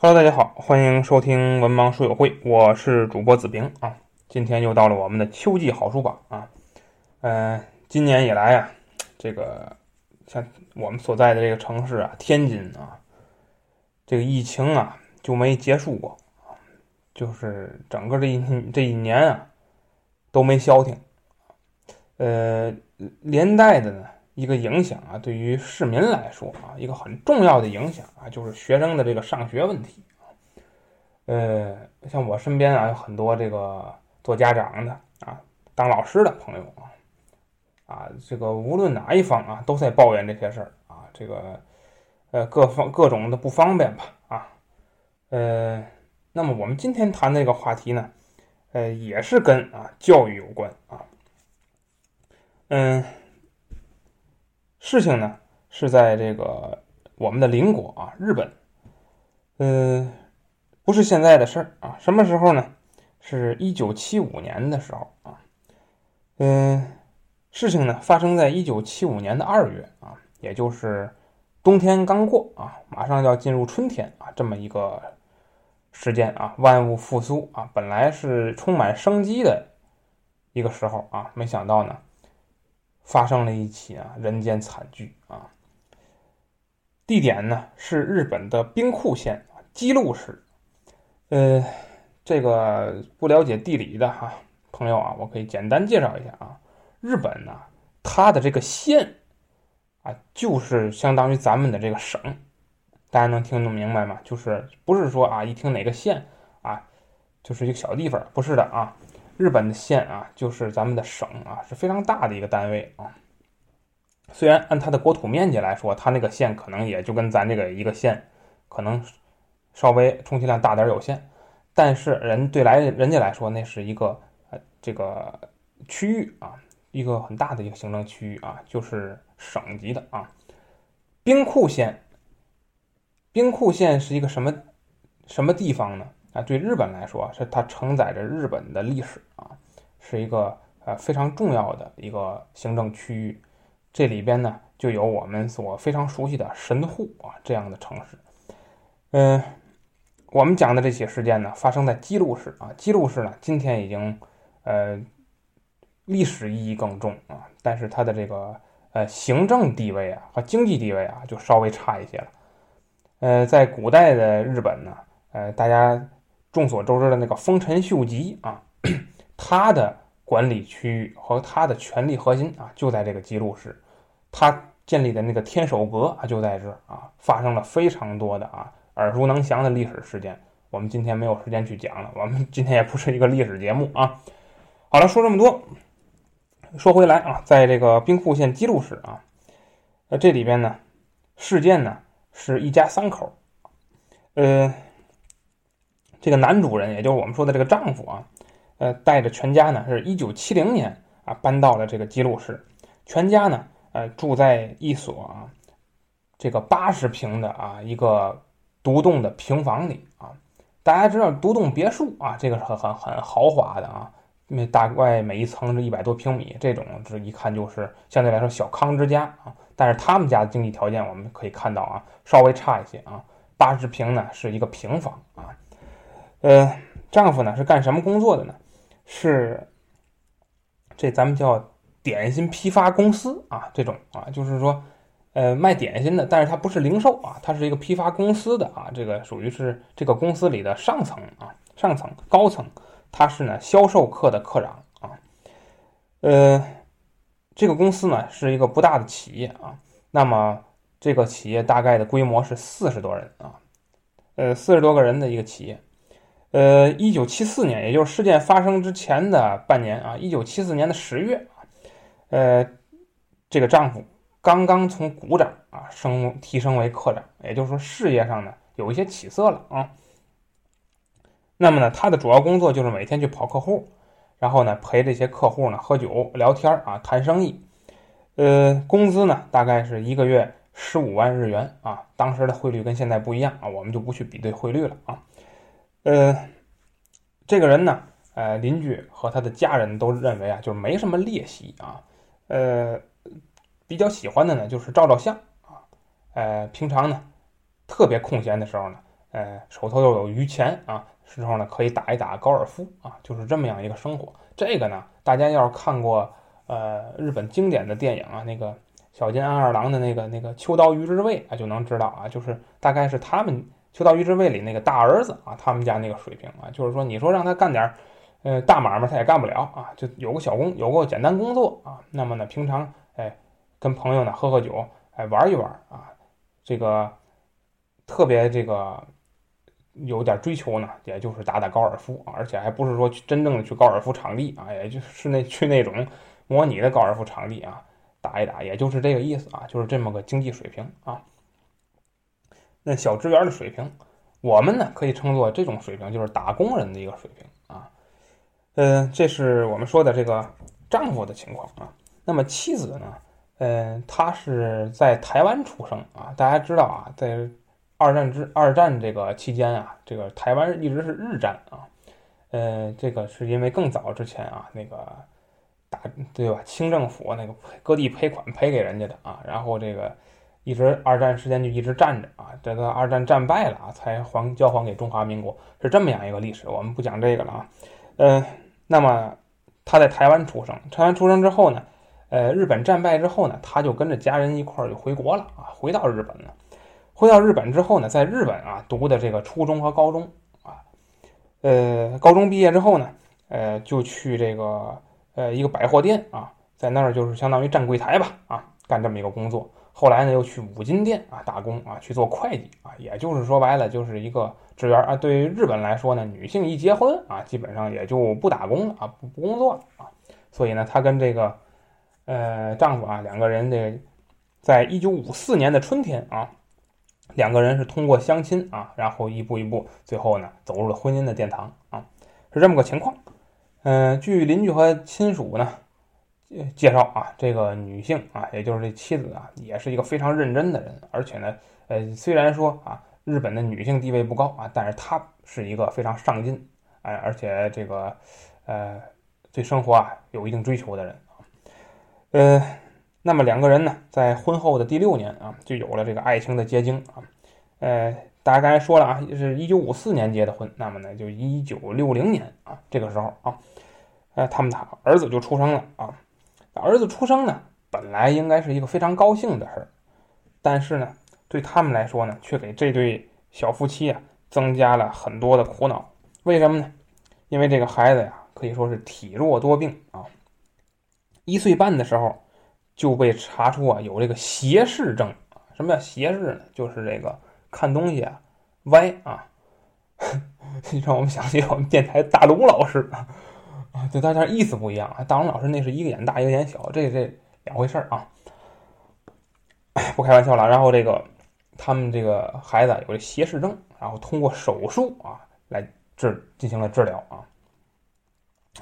Hello，大家好，欢迎收听文盲书友会，我是主播子平啊。今天又到了我们的秋季好书榜啊。呃，今年以来啊，这个像我们所在的这个城市啊，天津啊，这个疫情啊就没结束过，就是整个这一这一年啊都没消停。呃，连带的呢。一个影响啊，对于市民来说啊，一个很重要的影响啊，就是学生的这个上学问题。呃，像我身边啊，有很多这个做家长的啊，当老师的朋友啊，啊，这个无论哪一方啊，都在抱怨这些事儿啊，这个呃，各方各种的不方便吧啊。呃，那么我们今天谈这个话题呢，呃，也是跟啊教育有关啊。嗯。事情呢是在这个我们的邻国啊，日本，呃，不是现在的事儿啊，什么时候呢？是一九七五年的时候啊，嗯，事情呢发生在一九七五年的二月啊，也就是冬天刚过啊，马上要进入春天啊，这么一个时间啊，万物复苏啊，本来是充满生机的一个时候啊，没想到呢。发生了一起啊人间惨剧啊！地点呢是日本的兵库县姬路市。呃，这个不了解地理的哈朋友啊，我可以简单介绍一下啊。日本呢，它的这个县啊，就是相当于咱们的这个省。大家能听得明白吗？就是不是说啊，一听哪个县啊，就是一个小地方，不是的啊。日本的县啊，就是咱们的省啊，是非常大的一个单位啊。虽然按它的国土面积来说，它那个县可能也就跟咱这个一个县，可能稍微充其量大点有限，但是人对来人家来说，那是一个呃这个区域啊，一个很大的一个行政区域啊，就是省级的啊。兵库县，兵库县是一个什么什么地方呢？对日本来说，是它承载着日本的历史啊，是一个呃非常重要的一个行政区域。这里边呢，就有我们所非常熟悉的神户啊这样的城市。嗯，我们讲的这起事件呢，发生在姬路市啊。姬路市呢，今天已经呃历史意义更重啊，但是它的这个呃行政地位啊和经济地位啊，就稍微差一些了。呃，在古代的日本呢，呃，大家。众所周知的那个丰臣秀吉啊，他的管理区域和他的权力核心啊，就在这个姬路市，他建立的那个天守阁啊，就在这啊，发生了非常多的啊耳熟能详的历史事件。我们今天没有时间去讲了，我们 今天也不是一个历史节目啊。好了，说这么多，说回来啊，在这个兵库县姬路市啊，呃，这里边呢，事件呢是一家三口，呃。这个男主人，也就是我们说的这个丈夫啊，呃，带着全家呢，是一九七零年啊搬到了这个基路市，全家呢，呃，住在一所啊这个八十平的啊一个独栋的平房里啊。大家知道独栋别墅啊，这个是很很很豪华的啊，那大概每一层是一百多平米，这种这一看就是相对来说小康之家啊。但是他们家的经济条件，我们可以看到啊，稍微差一些啊，八十平呢是一个平房。呃，丈夫呢是干什么工作的呢？是这咱们叫点心批发公司啊，这种啊，就是说，呃，卖点心的，但是它不是零售啊，它是一个批发公司的啊，这个属于是这个公司里的上层啊，上层高层，他是呢销售课的科长啊，呃，这个公司呢是一个不大的企业啊，那么这个企业大概的规模是四十多人啊，呃，四十多个人的一个企业。呃，一九七四年，也就是事件发生之前的半年啊，一九七四年的十月，呃，这个丈夫刚刚从股长啊升提升为科长，也就是说事业上呢有一些起色了啊。那么呢，他的主要工作就是每天去跑客户，然后呢陪这些客户呢喝酒聊天啊谈生意。呃，工资呢大概是一个月十五万日元啊，当时的汇率跟现在不一样啊，我们就不去比对汇率了啊。呃，这个人呢，呃，邻居和他的家人都认为啊，就是没什么劣习啊，呃，比较喜欢的呢就是照照相啊，呃，平常呢，特别空闲的时候呢，呃，手头又有余钱啊，时候呢可以打一打高尔夫啊，就是这么样一个生活。这个呢，大家要是看过呃日本经典的电影啊，那个小津安二郎的那个那个秋刀鱼之味啊，就能知道啊，就是大概是他们秋刀鱼之味里那个大儿子啊，他们家那个水平啊，就是说你说让他干点呃大买卖，他也干不了啊，就有个小工，有个简单工作啊。那么呢，平常哎跟朋友呢喝喝酒，哎玩一玩啊，这个特别这个。有点追求呢，也就是打打高尔夫啊，而且还不是说去真正的去高尔夫场地啊，也就是那去那种模拟的高尔夫场地啊打一打，也就是这个意思啊，就是这么个经济水平啊。那小职员的水平，我们呢可以称作这种水平就是打工人的一个水平啊。嗯，这是我们说的这个丈夫的情况啊。那么妻子呢，嗯，她是在台湾出生啊，大家知道啊，在。二战之二战这个期间啊，这个台湾一直是日战啊，呃，这个是因为更早之前啊，那个打对吧？清政府那个割地赔款赔给人家的啊，然后这个一直二战时间就一直站着啊，这个二战战败了啊，才还交还给中华民国，是这么样一个历史。我们不讲这个了啊，呃，那么他在台湾出生，台湾出生之后呢，呃，日本战败之后呢，他就跟着家人一块儿就回国了啊，回到日本了。回到日本之后呢，在日本啊读的这个初中和高中啊，呃，高中毕业之后呢，呃，就去这个呃一个百货店啊，在那儿就是相当于站柜台吧啊，干这么一个工作。后来呢，又去五金店啊打工啊，去做会计啊，也就是说白了，就是一个职员啊。对于日本来说呢，女性一结婚啊，基本上也就不打工了啊，不不工作了啊。所以呢，她跟这个呃丈夫啊两个人这，在一九五四年的春天啊。两个人是通过相亲啊，然后一步一步，最后呢走入了婚姻的殿堂啊，是这么个情况。嗯，据邻居和亲属呢介绍啊，这个女性啊，也就是这妻子啊，也是一个非常认真的人，而且呢，呃，虽然说啊，日本的女性地位不高啊，但是她是一个非常上进，哎，而且这个呃，对生活啊有一定追求的人啊，呃。那么两个人呢，在婚后的第六年啊，就有了这个爱情的结晶啊。呃，大家刚才说了啊，是一九五四年结的婚，那么呢，就一九六零年啊，这个时候啊，呃，他们的儿子就出生了啊。儿子出生呢，本来应该是一个非常高兴的事儿，但是呢，对他们来说呢，却给这对小夫妻啊增加了很多的苦恼。为什么呢？因为这个孩子呀，可以说是体弱多病啊。一岁半的时候。就被查出啊有这个斜视症什么叫斜视呢？就是这个看东西啊歪啊，让我们想起我们电台大龙老师啊，对大家意思不一样啊。大龙老师那是一个眼大一个眼小，这这两回事儿啊，不开玩笑了。然后这个他们这个孩子有这斜视症，然后通过手术啊来治进行了治疗啊。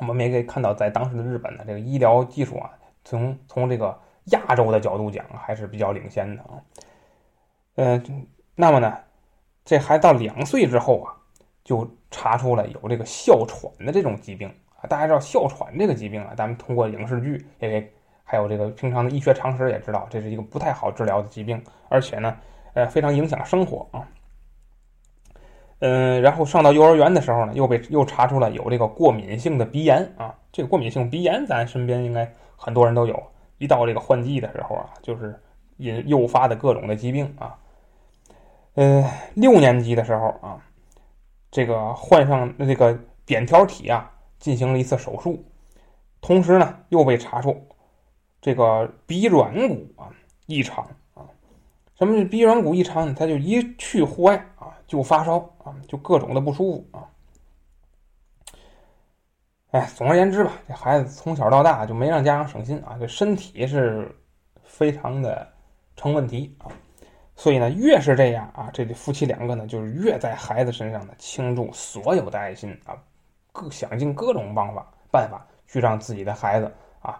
我们也可以看到，在当时的日本呢，这个医疗技术啊，从从这个。亚洲的角度讲还是比较领先的啊，嗯，那么呢，这孩子到两岁之后啊，就查出了有这个哮喘的这种疾病。啊大家知道哮喘这个疾病啊，咱们通过影视剧也给，还有这个平常的医学常识也知道，这是一个不太好治疗的疾病，而且呢，呃，非常影响生活啊。嗯，然后上到幼儿园的时候呢，又被又查出了有这个过敏性的鼻炎啊。这个过敏性鼻炎，咱身边应该很多人都有。一到这个换季的时候啊，就是引诱发的各种的疾病啊。呃，六年级的时候啊，这个患上这个扁桃体啊，进行了一次手术，同时呢又被查出这个鼻软骨啊异常啊。什么是鼻软骨异常呢？他就一去户外啊就发烧啊，就各种的不舒服啊。哎，总而言之吧，这孩子从小到大就没让家长省心啊，这身体是非常的成问题啊。所以呢，越是这样啊，这对夫妻两个呢，就是越在孩子身上呢倾注所有的爱心啊，各想尽各种方法办法去让自己的孩子啊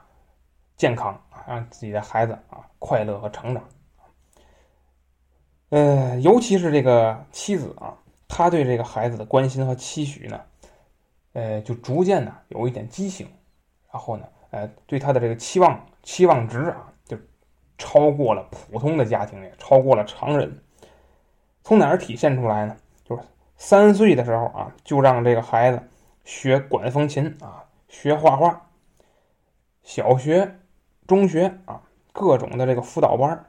健康，让自己的孩子啊快乐和成长。呃，尤其是这个妻子啊，他对这个孩子的关心和期许呢。呃，就逐渐呢有一点畸形，然后呢，呃，对他的这个期望期望值啊，就超过了普通的家庭，也超过了常人。从哪儿体现出来呢？就是三岁的时候啊，就让这个孩子学管风琴啊，学画画。小学、中学啊，各种的这个辅导班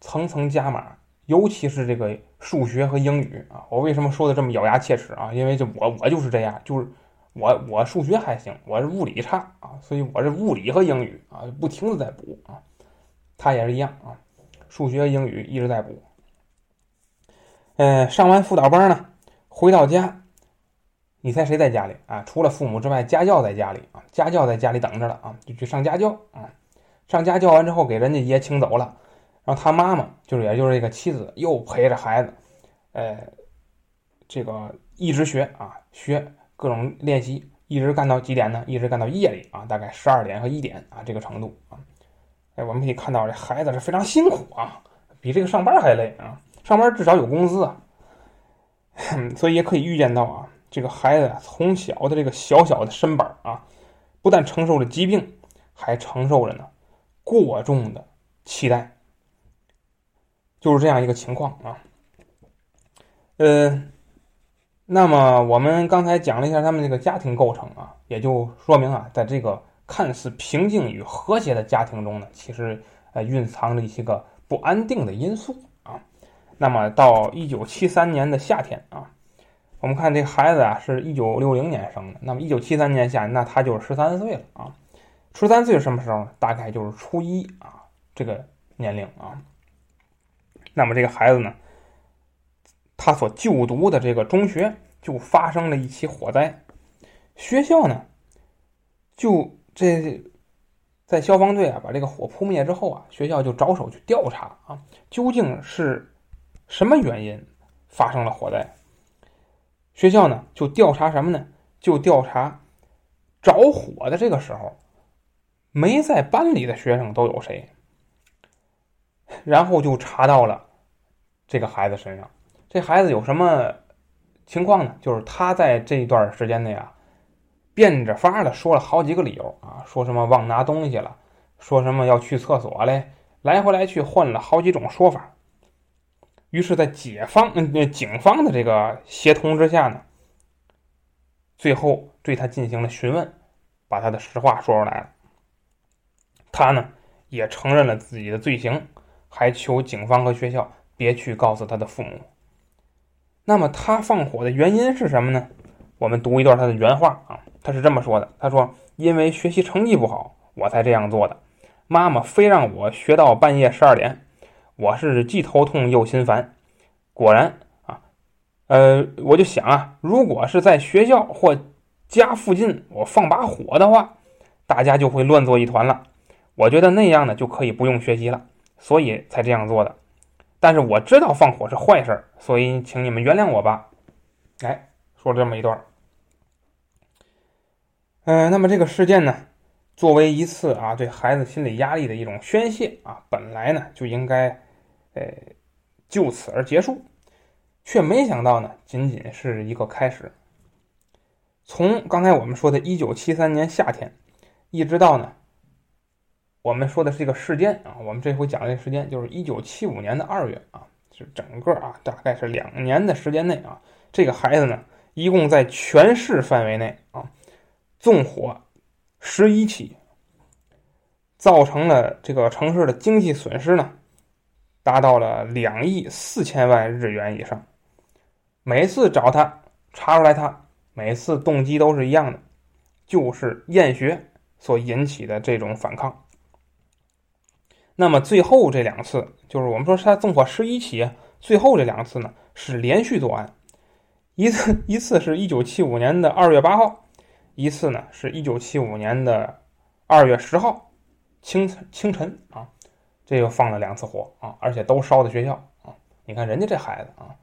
层层加码，尤其是这个数学和英语啊。我为什么说的这么咬牙切齿啊？因为这我我就是这样，就是我我数学还行，我是物理差啊，所以我是物理和英语啊，不停的在补啊。他也是一样啊，数学、英语一直在补。嗯，上完辅导班呢，回到家。你猜谁在家里啊？除了父母之外，家教在家里啊，家教在家里等着了啊，就去上家教啊。上家教完之后，给人家爷请走了，然后他妈妈就是也就是这个妻子，又陪着孩子，呃，这个一直学啊，学各种练习，一直干到几点呢？一直干到夜里啊，大概十二点和一点啊，这个程度啊。哎，我们可以看到这孩子是非常辛苦啊，比这个上班还累啊。上班至少有工资啊，所以也可以预见到啊。这个孩子啊从小的这个小小的身板啊，不但承受着疾病，还承受着呢过重的期待，就是这样一个情况啊。呃，那么我们刚才讲了一下他们这个家庭构成啊，也就说明啊，在这个看似平静与和谐的家庭中呢，其实呃蕴藏着一些个不安定的因素啊。那么到一九七三年的夏天啊。我们看这孩子啊，是一九六零年生的，那么一九七三年下，那他就是十三岁了啊。十三岁是什么时候？大概就是初一啊，这个年龄啊。那么这个孩子呢，他所就读的这个中学就发生了一起火灾，学校呢，就这在消防队啊把这个火扑灭之后啊，学校就着手去调查啊，究竟是什么原因发生了火灾。学校呢，就调查什么呢？就调查着火的这个时候，没在班里的学生都有谁。然后就查到了这个孩子身上。这孩子有什么情况呢？就是他在这一段时间内啊，变着法的说了好几个理由啊，说什么忘拿东西了，说什么要去厕所嘞，来回来去换了好几种说法。于是，在解放嗯警方的这个协同之下呢，最后对他进行了询问，把他的实话说出来了。他呢也承认了自己的罪行，还求警方和学校别去告诉他的父母。那么他放火的原因是什么呢？我们读一段他的原话啊，他是这么说的：“他说，因为学习成绩不好，我才这样做的。妈妈非让我学到半夜十二点。”我是既头痛又心烦，果然啊，呃，我就想啊，如果是在学校或家附近我放把火的话，大家就会乱作一团了。我觉得那样呢就可以不用学习了，所以才这样做的。但是我知道放火是坏事，所以请你们原谅我吧。哎，说了这么一段。嗯，那么这个事件呢？作为一次啊对孩子心理压力的一种宣泄啊，本来呢就应该。呃，就此而结束，却没想到呢，仅仅是一个开始。从刚才我们说的1973年夏天，一直到呢，我们说的是一个事件啊，我们这回讲的这个事件就是1975年的二月啊，就整个啊，大概是两年的时间内啊，这个孩子呢，一共在全市范围内啊，纵火十一起，造成了这个城市的经济损失呢。达到了两亿四千万日元以上。每次找他查出来，他每次动机都是一样的，就是厌学所引起的这种反抗。那么最后这两次，就是我们说他纵火十一起，最后这两次呢是连续作案，一次一次是一九七五年的二月八号，一次呢是一九七五年的二月十号清清晨啊。这又放了两次火啊，而且都烧的学校啊！你看人家这孩子啊，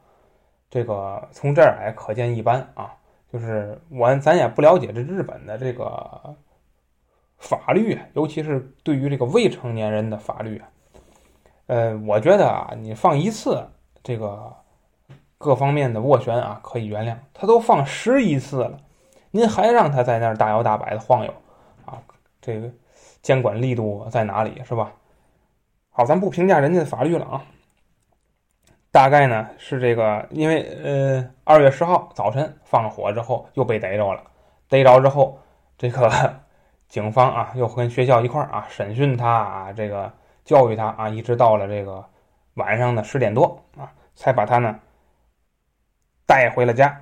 这个从这儿来可见一斑啊。就是我咱也不了解这日本的这个法律，尤其是对于这个未成年人的法律。呃，我觉得啊，你放一次这个各方面的斡旋啊，可以原谅。他都放十一次了，您还让他在那儿大摇大摆的晃悠啊？这个监管力度在哪里是吧？好，咱不评价人家的法律了啊。大概呢是这个，因为呃二月十号早晨放了火之后又被逮着了，逮着之后这个 警方啊又跟学校一块儿啊审讯他啊，这个教育他啊，一直到了这个晚上的十点多啊，才把他呢带回了家。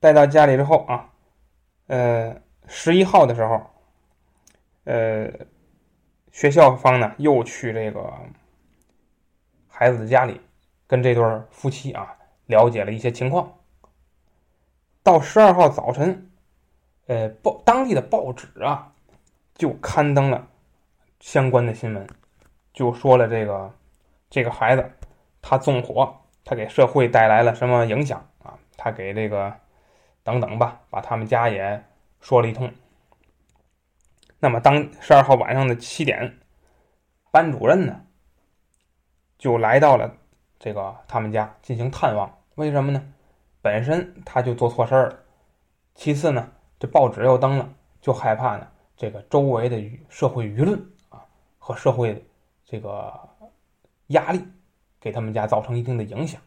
带到家里之后啊，呃十一号的时候，呃学校方呢又去这个孩子的家里。跟这对夫妻啊了解了一些情况。到十二号早晨，呃，报当地的报纸啊就刊登了相关的新闻，就说了这个这个孩子他纵火，他给社会带来了什么影响啊？他给这个等等吧，把他们家也说了一通。那么当十二号晚上的七点，班主任呢就来到了。这个他们家进行探望，为什么呢？本身他就做错事儿了，其次呢，这报纸又登了，就害怕呢，这个周围的社会舆论啊和社会这个压力给他们家造成一定的影响，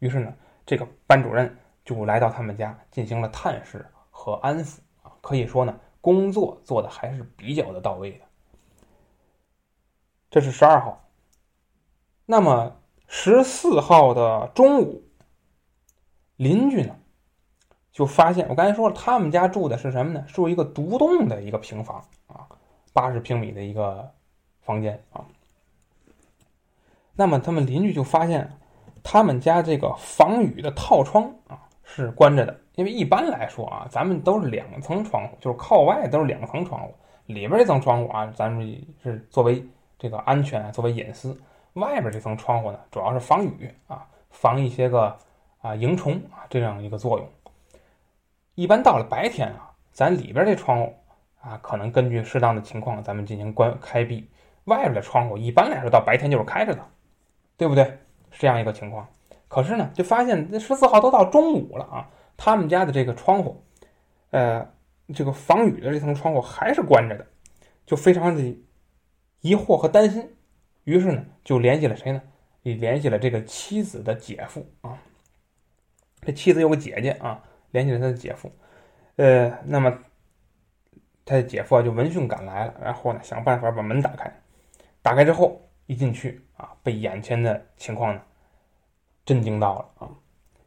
于是呢，这个班主任就来到他们家进行了探视和安抚啊，可以说呢，工作做的还是比较的到位的。这是十二号，那么。十四号的中午，邻居呢就发现，我刚才说了，他们家住的是什么呢？住一个独栋的一个平房啊，八十平米的一个房间啊。那么他们邻居就发现，他们家这个防雨的套窗啊是关着的，因为一般来说啊，咱们都是两层窗户，就是靠外都是两层窗户，里边这层窗户啊，咱们是作为这个安全，作为隐私。外边这层窗户呢，主要是防雨啊，防一些个啊蝇虫啊这样一个作用。一般到了白天啊，咱里边这窗户啊，可能根据适当的情况，咱们进行关开闭。外边的窗户一般来说到白天就是开着的，对不对？是这样一个情况。可是呢，就发现这十四号都到中午了啊，他们家的这个窗户，呃，这个防雨的这层窗户还是关着的，就非常的疑惑和担心。于是呢，就联系了谁呢？也联系了这个妻子的姐夫啊。这妻子有个姐姐啊，联系了他的姐夫。呃，那么他的姐夫啊就闻讯赶来了，然后呢想办法把门打开。打开之后一进去啊，被眼前的情况呢震惊到了啊，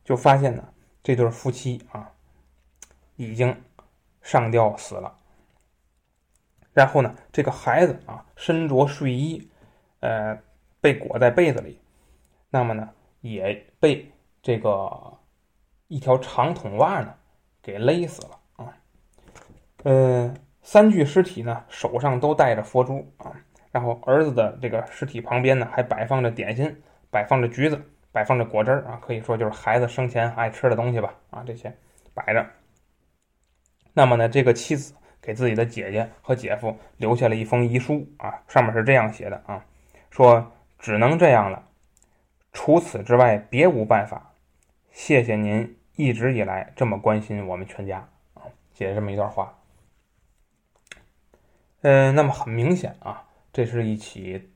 就发现呢这对夫妻啊已经上吊死了。然后呢，这个孩子啊身着睡衣。呃，被裹在被子里，那么呢，也被这个一条长筒袜呢给勒死了啊。呃，三具尸体呢手上都戴着佛珠啊，然后儿子的这个尸体旁边呢还摆放着点心，摆放着橘子，摆放着果汁儿啊，可以说就是孩子生前爱吃的东西吧啊，这些摆着。那么呢，这个妻子给自己的姐姐和姐夫留下了一封遗书啊，上面是这样写的啊。说只能这样了，除此之外别无办法。谢谢您一直以来这么关心我们全家啊，写了这么一段话。嗯，那么很明显啊，这是一起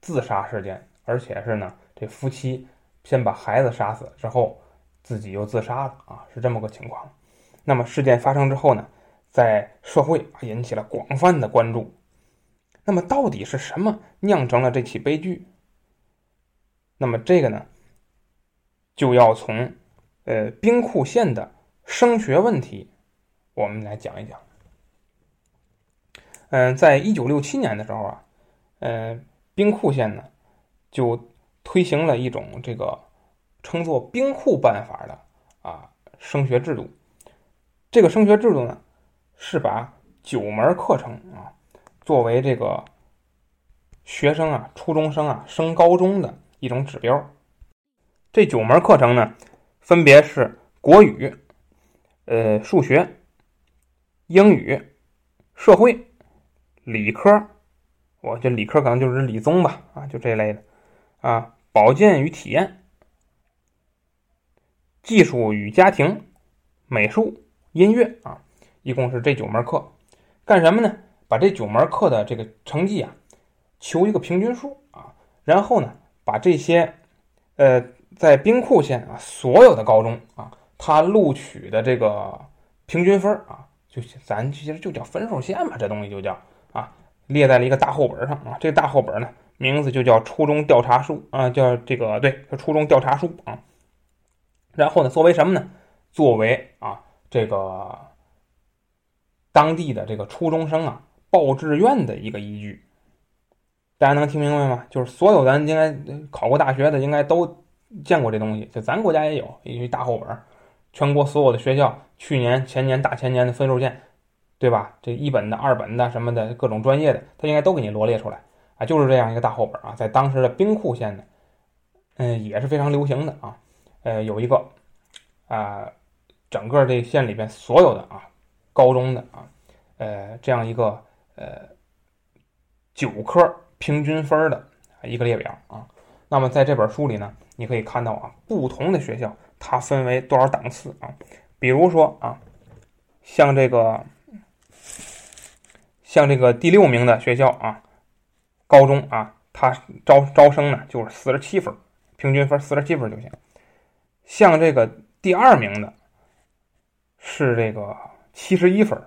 自杀事件，而且是呢，这夫妻先把孩子杀死之后，自己又自杀了啊，是这么个情况。那么事件发生之后呢，在社会引起了广泛的关注。那么到底是什么酿成了这起悲剧？那么这个呢，就要从呃兵库县的升学问题，我们来讲一讲。嗯，在一九六七年的时候啊，呃，兵库县呢就推行了一种这个称作“兵库办法”的啊升学制度。这个升学制度呢，是把九门课程啊。作为这个学生啊，初中生啊升高中的一种指标，这九门课程呢，分别是国语、呃数学、英语、社会、理科，我这理科可能就是理综吧，啊，就这类的，啊，保健与体验、技术与家庭、美术、音乐啊，一共是这九门课，干什么呢？把这九门课的这个成绩啊，求一个平均数啊，然后呢，把这些呃在兵库县啊，所有的高中啊，他录取的这个平均分啊，就咱其实就叫分数线嘛，这东西就叫啊，列在了一个大厚本上啊。这个大厚本呢，名字就叫初中调查书啊，叫这个对，叫初中调查书啊。然后呢，作为什么呢？作为啊，这个当地的这个初中生啊报志愿的一个依据。大家能听明白吗？就是所有咱应该考过大学的，应该都见过这东西。就咱国家也有一大厚本，全国所有的学校去年、前年、大前年的分数线，对吧？这一本的、二本的什么的各种专业的，他应该都给你罗列出来啊。就是这样一个大厚本啊，在当时的兵库县呢，嗯，也是非常流行的啊。呃，有一个啊，整个这县里边所有的啊高中的啊，呃，这样一个呃九科。平均分的一个列表啊，那么在这本书里呢，你可以看到啊，不同的学校它分为多少档次啊？比如说啊，像这个，像这个第六名的学校啊，高中啊，它招招生呢就是四十七分，平均分四十七分就行。像这个第二名的，是这个七十一分，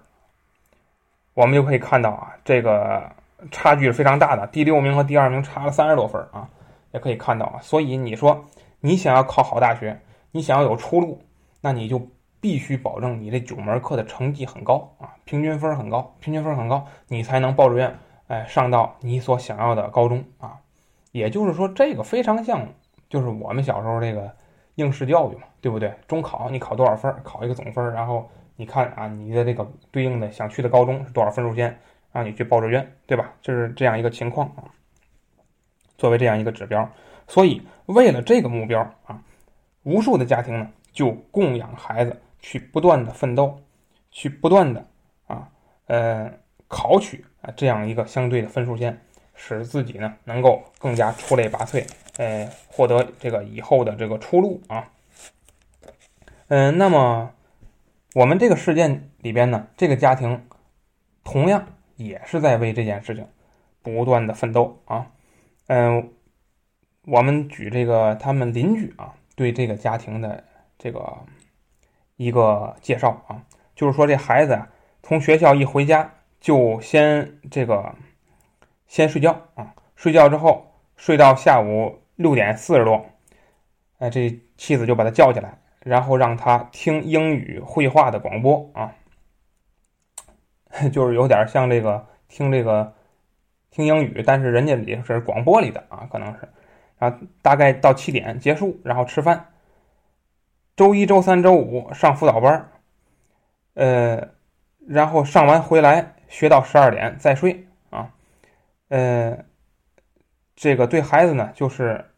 我们就可以看到啊，这个。差距是非常大的，第六名和第二名差了三十多分啊，也可以看到啊。所以你说你想要考好大学，你想要有出路，那你就必须保证你这九门课的成绩很高啊，平均分很高，平均分很高，你才能报志愿，哎，上到你所想要的高中啊。也就是说，这个非常像，就是我们小时候这个应试教育嘛，对不对？中考你考多少分，考一个总分，然后你看啊，你的这个对应的想去的高中是多少分数线。让你去报志愿，对吧？就是这样一个情况啊。作为这样一个指标，所以为了这个目标啊，无数的家庭呢就供养孩子去不断的奋斗，去不断的啊呃考取啊这样一个相对的分数线，使自己呢能够更加出类拔萃，呃获得这个以后的这个出路啊。嗯，那么我们这个事件里边呢，这个家庭同样。也是在为这件事情不断的奋斗啊，嗯，我们举这个他们邻居啊对这个家庭的这个一个介绍啊，就是说这孩子啊从学校一回家就先这个先睡觉啊，睡觉之后睡到下午六点四十多，哎，这妻子就把他叫起来，然后让他听英语绘画的广播啊。就是有点像这个听这个听英语，但是人家也是广播里的啊，可能是，然后大概到七点结束，然后吃饭。周一周三周五上辅导班呃，然后上完回来学到十二点再睡啊，呃，这个对孩子呢，就是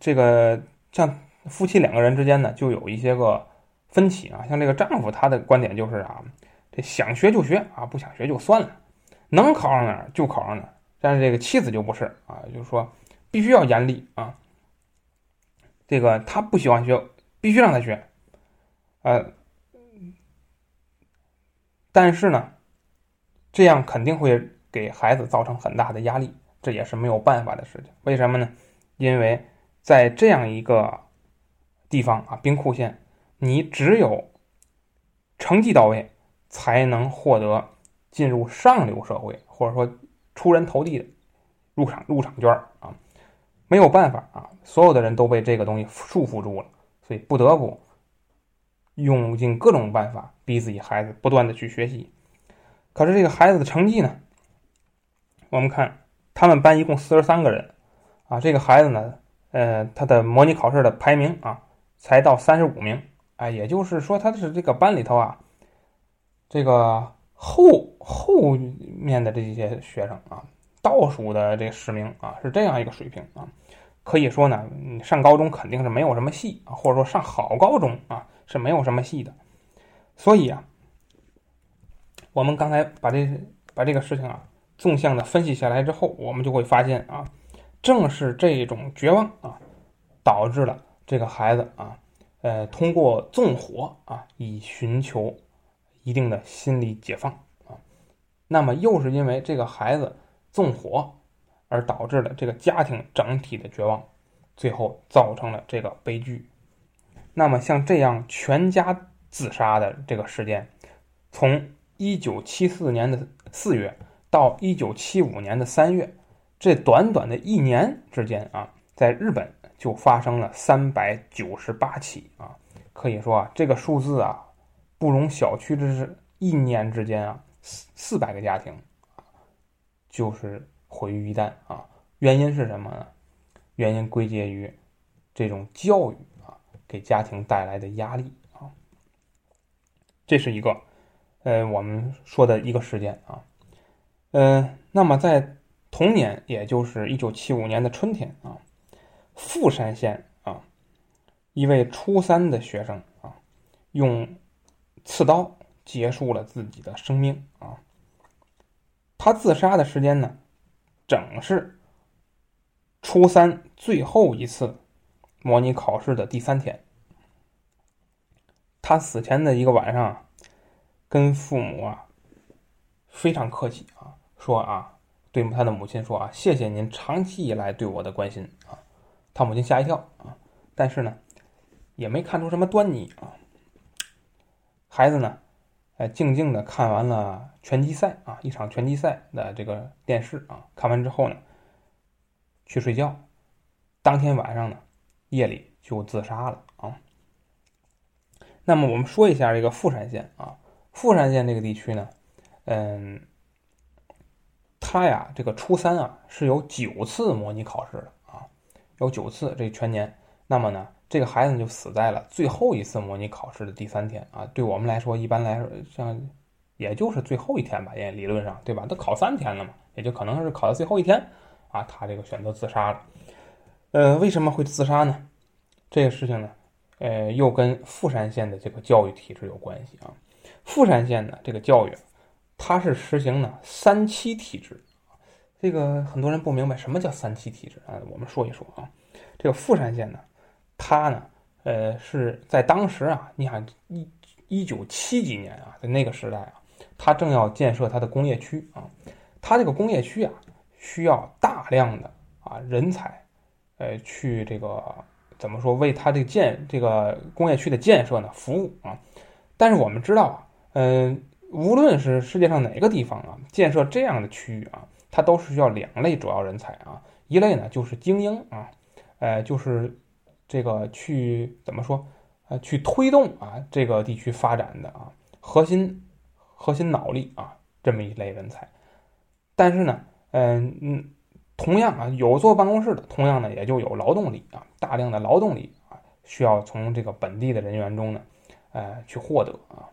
这个像夫妻两个人之间呢，就有一些个分歧啊，像这个丈夫他的观点就是啊。这想学就学啊，不想学就算了，能考上哪儿就考上哪儿。但是这个妻子就不是啊，就是说必须要严厉啊。这个他不喜欢学，必须让他学，呃，但是呢，这样肯定会给孩子造成很大的压力，这也是没有办法的事情。为什么呢？因为在这样一个地方啊，兵库县，你只有成绩到位。才能获得进入上流社会，或者说出人头地的入场入场券啊，没有办法啊，所有的人都被这个东西束缚住了，所以不得不用尽各种办法逼自己孩子不断的去学习。可是这个孩子的成绩呢？我们看他们班一共四十三个人啊，这个孩子呢，呃，他的模拟考试的排名啊，才到三十五名，哎，也就是说他是这个班里头啊。这个后后面的这些学生啊，倒数的这十名啊，是这样一个水平啊，可以说呢，上高中肯定是没有什么戏啊，或者说上好高中啊是没有什么戏的。所以啊，我们刚才把这把这个事情啊纵向的分析下来之后，我们就会发现啊，正是这种绝望啊，导致了这个孩子啊，呃，通过纵火啊，以寻求。一定的心理解放啊，那么又是因为这个孩子纵火而导致了这个家庭整体的绝望，最后造成了这个悲剧。那么像这样全家自杀的这个事件，从一九七四年的四月到一九七五年的三月，这短短的一年之间啊，在日本就发生了三百九十八起啊，可以说啊，这个数字啊，不容小觑的是，一年之间啊，四四百个家庭，就是毁于一旦啊。原因是什么呢？原因归结于这种教育啊，给家庭带来的压力啊。这是一个，呃，我们说的一个时间啊。嗯，那么在同年，也就是一九七五年的春天啊，富山县啊，一位初三的学生啊，用刺刀结束了自己的生命啊。他自杀的时间呢，正是。初三最后一次模拟考试的第三天，他死前的一个晚上，跟父母啊非常客气啊，说啊，对他的母亲说啊，谢谢您长期以来对我的关心啊。他母亲吓一跳啊，但是呢，也没看出什么端倪啊。孩子呢，哎，静静的看完了拳击赛啊，一场拳击赛的这个电视啊，看完之后呢。去睡觉，当天晚上呢，夜里就自杀了啊。那么我们说一下这个富山县啊，富山县这个地区呢，嗯，他呀这个初三啊是有九次模拟考试的啊，有九次这全年。那么呢，这个孩子就死在了最后一次模拟考试的第三天啊。对我们来说，一般来说像也就是最后一天吧，也理论上对吧？都考三天了嘛，也就可能是考到最后一天。啊，他这个选择自杀了，呃，为什么会自杀呢？这个事情呢，呃，又跟富山县的这个教育体制有关系啊。富山县呢，这个教育，它是实行呢三七体制。这个很多人不明白什么叫三七体制啊，我们说一说啊。这个富山县呢，它呢，呃，是在当时啊，你看一一九七几年啊，在那个时代啊，它正要建设它的工业区啊，它这个工业区啊。需要大量的啊人才，呃，去这个怎么说为他这个建这个工业区的建设呢服务啊？但是我们知道啊，嗯，无论是世界上哪个地方啊，建设这样的区域啊，它都是需要两类主要人才啊，一类呢就是精英啊，呃，就是这个去怎么说啊，去推动啊这个地区发展的啊核心核心脑力啊这么一类人才，但是呢。嗯嗯，同样啊，有坐办公室的，同样呢，也就有劳动力啊，大量的劳动力啊，需要从这个本地的人员中呢，呃，去获得啊。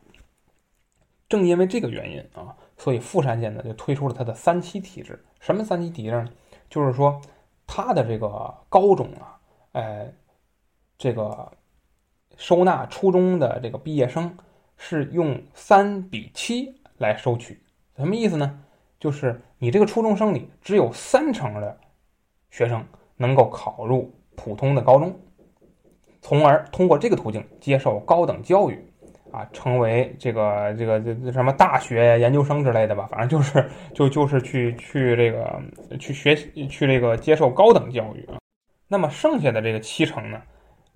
正因为这个原因啊，所以富山县呢就推出了它的三期体制。什么三期体制呢？就是说，它的这个高中啊，呃，这个收纳初中的这个毕业生是用三比七来收取，什么意思呢？就是你这个初中生里只有三成的学生能够考入普通的高中，从而通过这个途径接受高等教育，啊，成为这个这个这什么大学研究生之类的吧，反正就是就就是去去这个去学习去这个接受高等教育啊。那么剩下的这个七成呢，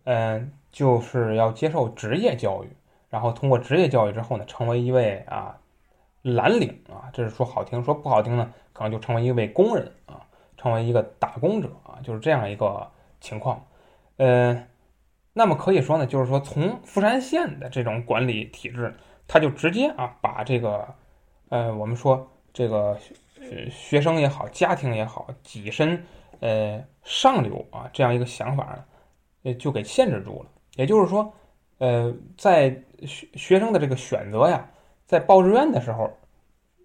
嗯，就是要接受职业教育，然后通过职业教育之后呢，成为一位啊。蓝领啊，这是说好听，说不好听呢，可能就成为一位工人啊，成为一个打工者啊，就是这样一个情况。呃，那么可以说呢，就是说从富山县的这种管理体制，他就直接啊把这个呃我们说这个呃学生也好，家庭也好，跻身呃上流啊这样一个想法呢，呃就给限制住了。也就是说，呃在学学生的这个选择呀。在报志愿的时候，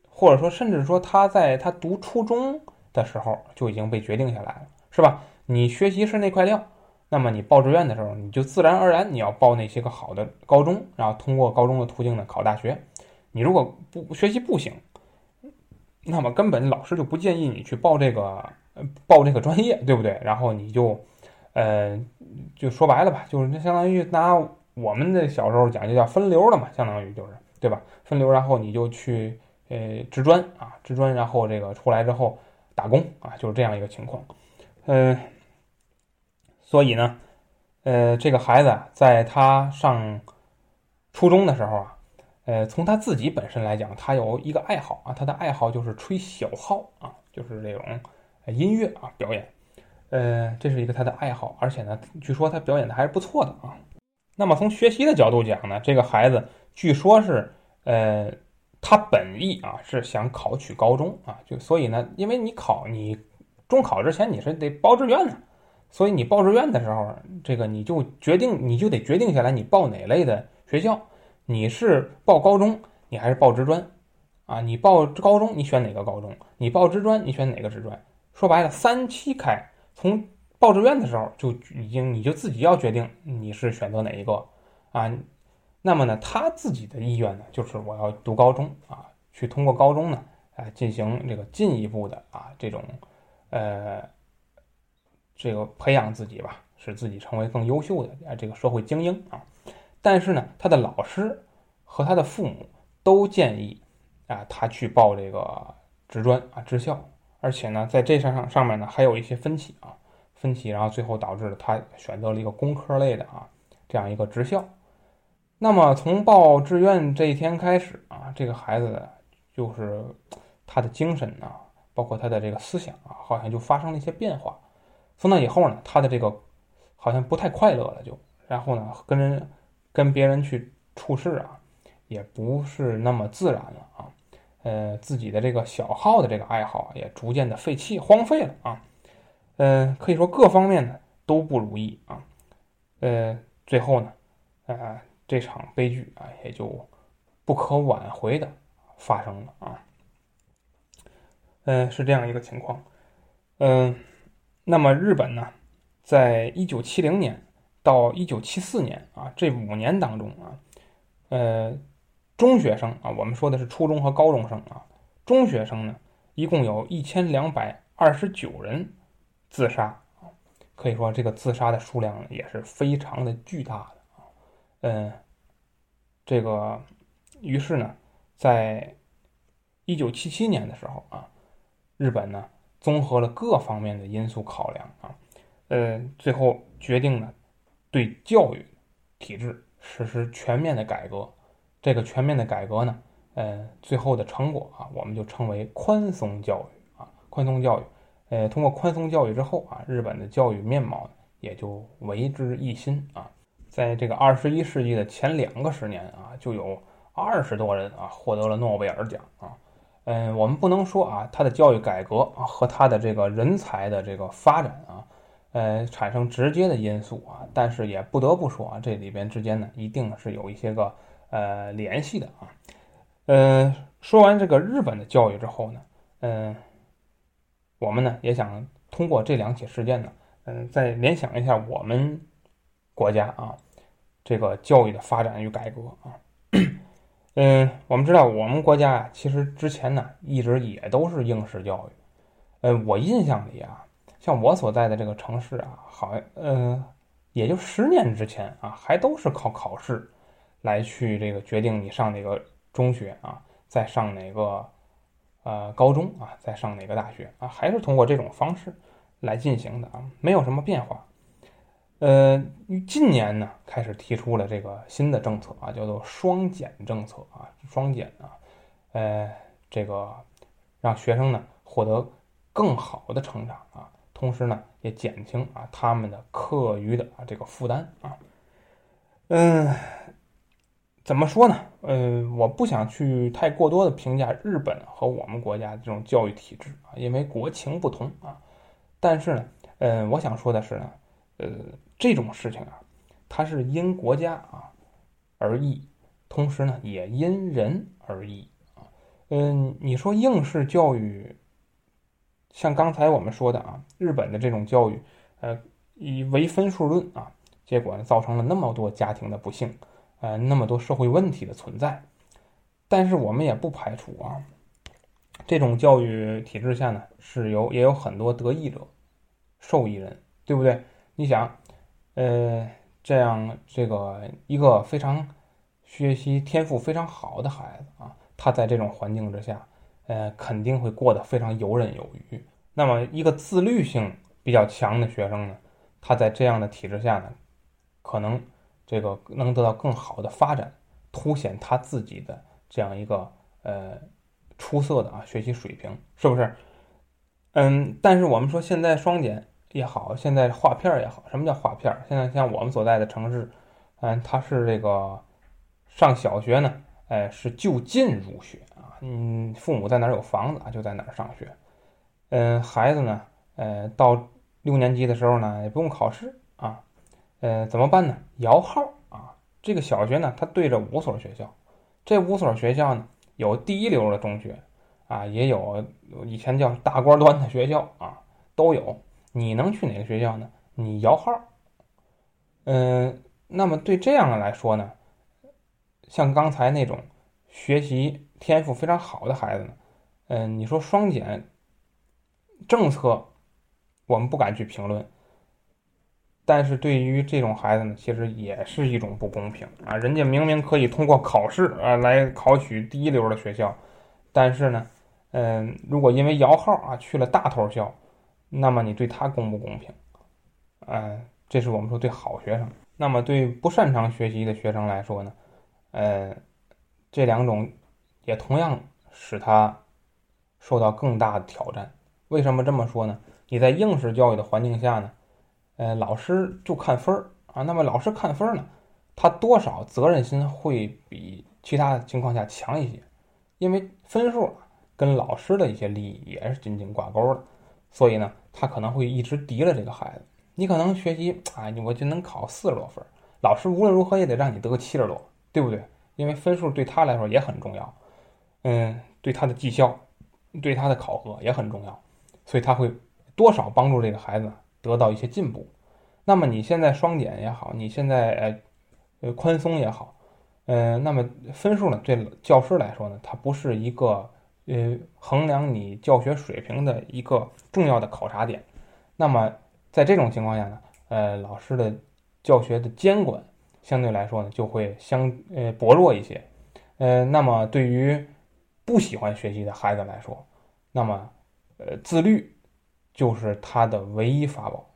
或者说甚至说他在他读初中的时候就已经被决定下来了，是吧？你学习是那块料，那么你报志愿的时候，你就自然而然你要报那些个好的高中，然后通过高中的途径呢考大学。你如果不学习不行，那么根本老师就不建议你去报这个报这个专业，对不对？然后你就，呃，就说白了吧，就是相当于拿我们的小时候讲就叫分流了嘛，相当于就是。对吧？分流，然后你就去呃职专啊，职专，然后这个出来之后打工啊，就是这样一个情况。嗯，所以呢，呃，这个孩子在他上初中的时候啊，呃，从他自己本身来讲，他有一个爱好啊，他的爱好就是吹小号啊，就是这种音乐啊表演，呃，这是一个他的爱好，而且呢，据说他表演的还是不错的啊。那么从学习的角度讲呢，这个孩子据说是，呃，他本意啊是想考取高中啊，就所以呢，因为你考你中考之前你是得报志愿的，所以你报志愿的时候，这个你就决定你就得决定下来你报哪类的学校，你是报高中你还是报职专，啊，你报高中你选哪个高中，你报职专你选哪个职专，说白了三七开从。报志愿的时候就已经，你就自己要决定你是选择哪一个啊？那么呢，他自己的意愿呢，就是我要读高中啊，去通过高中呢，啊，进行这个进一步的啊这种呃这个培养自己吧，使自己成为更优秀的啊这个社会精英啊。但是呢，他的老师和他的父母都建议啊他去报这个职专啊职校，而且呢，在这上上上面呢还有一些分歧啊。分歧，然后最后导致了他选择了一个工科类的啊，这样一个职校。那么从报志愿这一天开始啊，这个孩子就是他的精神啊，包括他的这个思想啊，好像就发生了一些变化。从那以后呢，他的这个好像不太快乐了，就然后呢，跟人跟别人去处事啊，也不是那么自然了啊。呃，自己的这个小号的这个爱好也逐渐的废弃荒废了啊。呃，可以说各方面呢都不如意啊，呃，最后呢，呃，这场悲剧啊也就不可挽回的发生了啊，呃，是这样一个情况，嗯，那么日本呢，在一九七零年到一九七四年啊这五年当中啊，呃，中学生啊，我们说的是初中和高中生啊，中学生呢一共有一千两百二十九人。自杀，可以说这个自杀的数量也是非常的巨大的啊。嗯，这个于是呢，在一九七七年的时候啊，日本呢综合了各方面的因素考量啊，呃，最后决定呢对教育体制实施全面的改革。这个全面的改革呢，呃，最后的成果啊，我们就称为宽松教育啊，宽松教育。呃，通过宽松教育之后啊，日本的教育面貌也就为之一新啊。在这个二十一世纪的前两个十年啊，就有二十多人啊获得了诺贝尔奖啊。嗯，我们不能说啊，他的教育改革和他的这个人才的这个发展啊，呃，产生直接的因素啊，但是也不得不说啊，这里边之间呢，一定是有一些个呃联系的啊。呃，说完这个日本的教育之后呢，嗯。我们呢也想通过这两起事件呢，嗯，再联想一下我们国家啊这个教育的发展与改革啊，嗯，我们知道我们国家啊其实之前呢一直也都是应试教育，呃，我印象里啊，像我所在的这个城市啊，好像呃也就十年之前啊，还都是靠考试来去这个决定你上哪个中学啊，再上哪个。呃，高中啊，在上哪个大学啊，还是通过这种方式来进行的啊，没有什么变化。呃，近年呢，开始提出了这个新的政策啊，叫做双减政策啊，双减啊，呃，这个让学生呢获得更好的成长啊，同时呢也减轻啊他们的课余的啊这个负担啊，嗯。怎么说呢？呃，我不想去太过多的评价日本和我们国家这种教育体制啊，因为国情不同啊。但是呢，呃，我想说的是呢，呃，这种事情啊，它是因国家啊而异，同时呢，也因人而异啊。嗯，你说应试教育，像刚才我们说的啊，日本的这种教育，呃，以唯分数论啊，结果呢，造成了那么多家庭的不幸。呃，那么多社会问题的存在，但是我们也不排除啊，这种教育体制下呢，是有也有很多得益者、受益人，对不对？你想，呃，这样这个一个非常学习天赋非常好的孩子啊，他在这种环境之下，呃，肯定会过得非常游刃有余。那么，一个自律性比较强的学生呢，他在这样的体制下呢，可能这个能得到更好的发展，凸显他自己的这样一个呃出色的啊学习水平，是不是？嗯，但是我们说现在双减也好，现在划片也好，什么叫划片？现在像我们所在的城市，嗯，它是这个上小学呢，哎，是就近入学啊，嗯，父母在哪儿有房子啊，就在哪儿上学。嗯，孩子呢，呃，到六年级的时候呢，也不用考试啊，呃，怎么办呢？摇号啊。这个小学呢，它对着五所学校，这五所学校呢，有第一流的中学。啊，也有以前叫大官端的学校啊，都有。你能去哪个学校呢？你摇号。嗯，那么对这样的来说呢，像刚才那种学习天赋非常好的孩子呢，嗯，你说双减政策，我们不敢去评论。但是对于这种孩子呢，其实也是一种不公平啊！人家明明可以通过考试啊来考取第一流的学校，但是呢。嗯，如果因为摇号啊去了大头校，那么你对他公不公平？嗯，这是我们说对好学生。那么对不擅长学习的学生来说呢？呃，这两种也同样使他受到更大的挑战。为什么这么说呢？你在应试教育的环境下呢，呃，老师就看分儿啊。那么老师看分儿呢，他多少责任心会比其他情况下强一些，因为分数。跟老师的一些利益也是紧紧挂钩的，所以呢，他可能会一直敌了这个孩子。你可能学习啊，我就能考四十多分，老师无论如何也得让你得个七十多，对不对？因为分数对他来说也很重要，嗯，对他的绩效，对他的考核也很重要，所以他会多少帮助这个孩子得到一些进步。那么你现在双减也好，你现在呃宽松也好，嗯，那么分数呢，对教师来说呢，它不是一个。呃，衡量你教学水平的一个重要的考察点。那么，在这种情况下呢，呃，老师的教学的监管相对来说呢，就会相呃薄弱一些。呃，那么对于不喜欢学习的孩子来说，那么呃自律就是他的唯一法宝。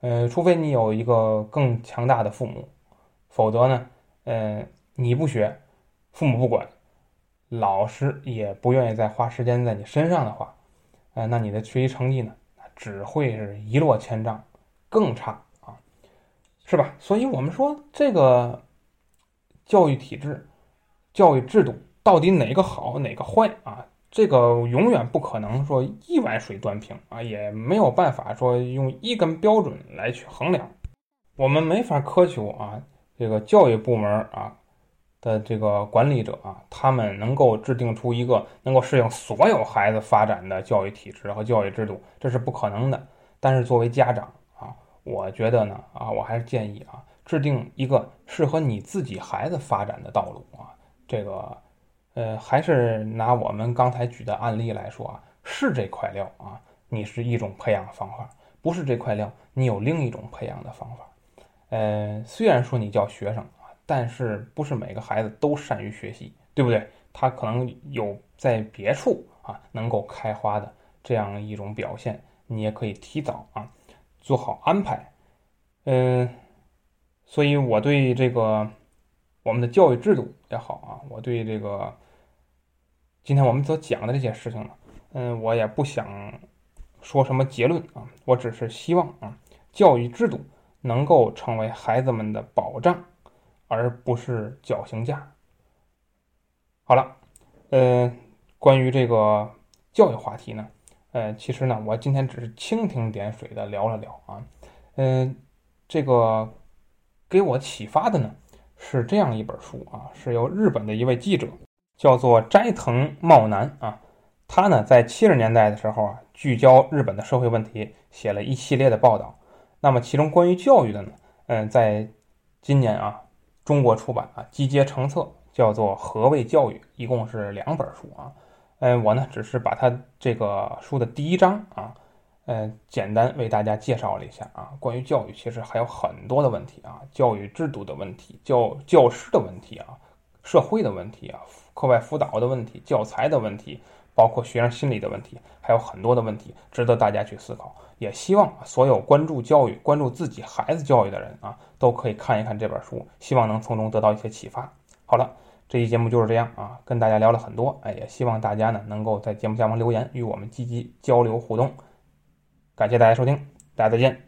呃，除非你有一个更强大的父母，否则呢，呃，你不学，父母不管。老师也不愿意再花时间在你身上的话，呃，那你的学习成绩呢，只会是一落千丈，更差啊，是吧？所以，我们说这个教育体制、教育制度到底哪个好，哪个坏啊？这个永远不可能说一碗水端平啊，也没有办法说用一根标准来去衡量，我们没法苛求啊，这个教育部门啊。的这个管理者啊，他们能够制定出一个能够适应所有孩子发展的教育体制和教育制度，这是不可能的。但是作为家长啊，我觉得呢啊，我还是建议啊，制定一个适合你自己孩子发展的道路啊。这个，呃，还是拿我们刚才举的案例来说啊，是这块料啊，你是一种培养方法；不是这块料，你有另一种培养的方法。呃，虽然说你叫学生。但是不是每个孩子都善于学习，对不对？他可能有在别处啊能够开花的这样一种表现，你也可以提早啊做好安排。嗯，所以我对这个我们的教育制度也好啊，我对这个今天我们所讲的这些事情呢，嗯，我也不想说什么结论啊，我只是希望啊，教育制度能够成为孩子们的保障。而不是绞刑架。好了，呃，关于这个教育话题呢，呃，其实呢，我今天只是蜻蜓点水的聊了聊啊，嗯，这个给我启发的呢是这样一本书啊，是由日本的一位记者叫做斋藤茂男啊，他呢在七十年代的时候啊，聚焦日本的社会问题，写了一系列的报道。那么其中关于教育的呢，嗯，在今年啊。中国出版啊，集结成册，叫做《何谓教育》，一共是两本书啊。嗯，我呢只是把它这个书的第一章啊，呃，简单为大家介绍了一下啊。关于教育，其实还有很多的问题啊，教育制度的问题，教教师的问题啊，社会的问题啊，课外辅导的问题，教材的问题，包括学生心理的问题，还有很多的问题值得大家去思考。也希望所有关注教育、关注自己孩子教育的人啊，都可以看一看这本书，希望能从中得到一些启发。好了，这期节目就是这样啊，跟大家聊了很多，哎，也希望大家呢能够在节目下方留言，与我们积极交流互动。感谢大家收听，大家再见。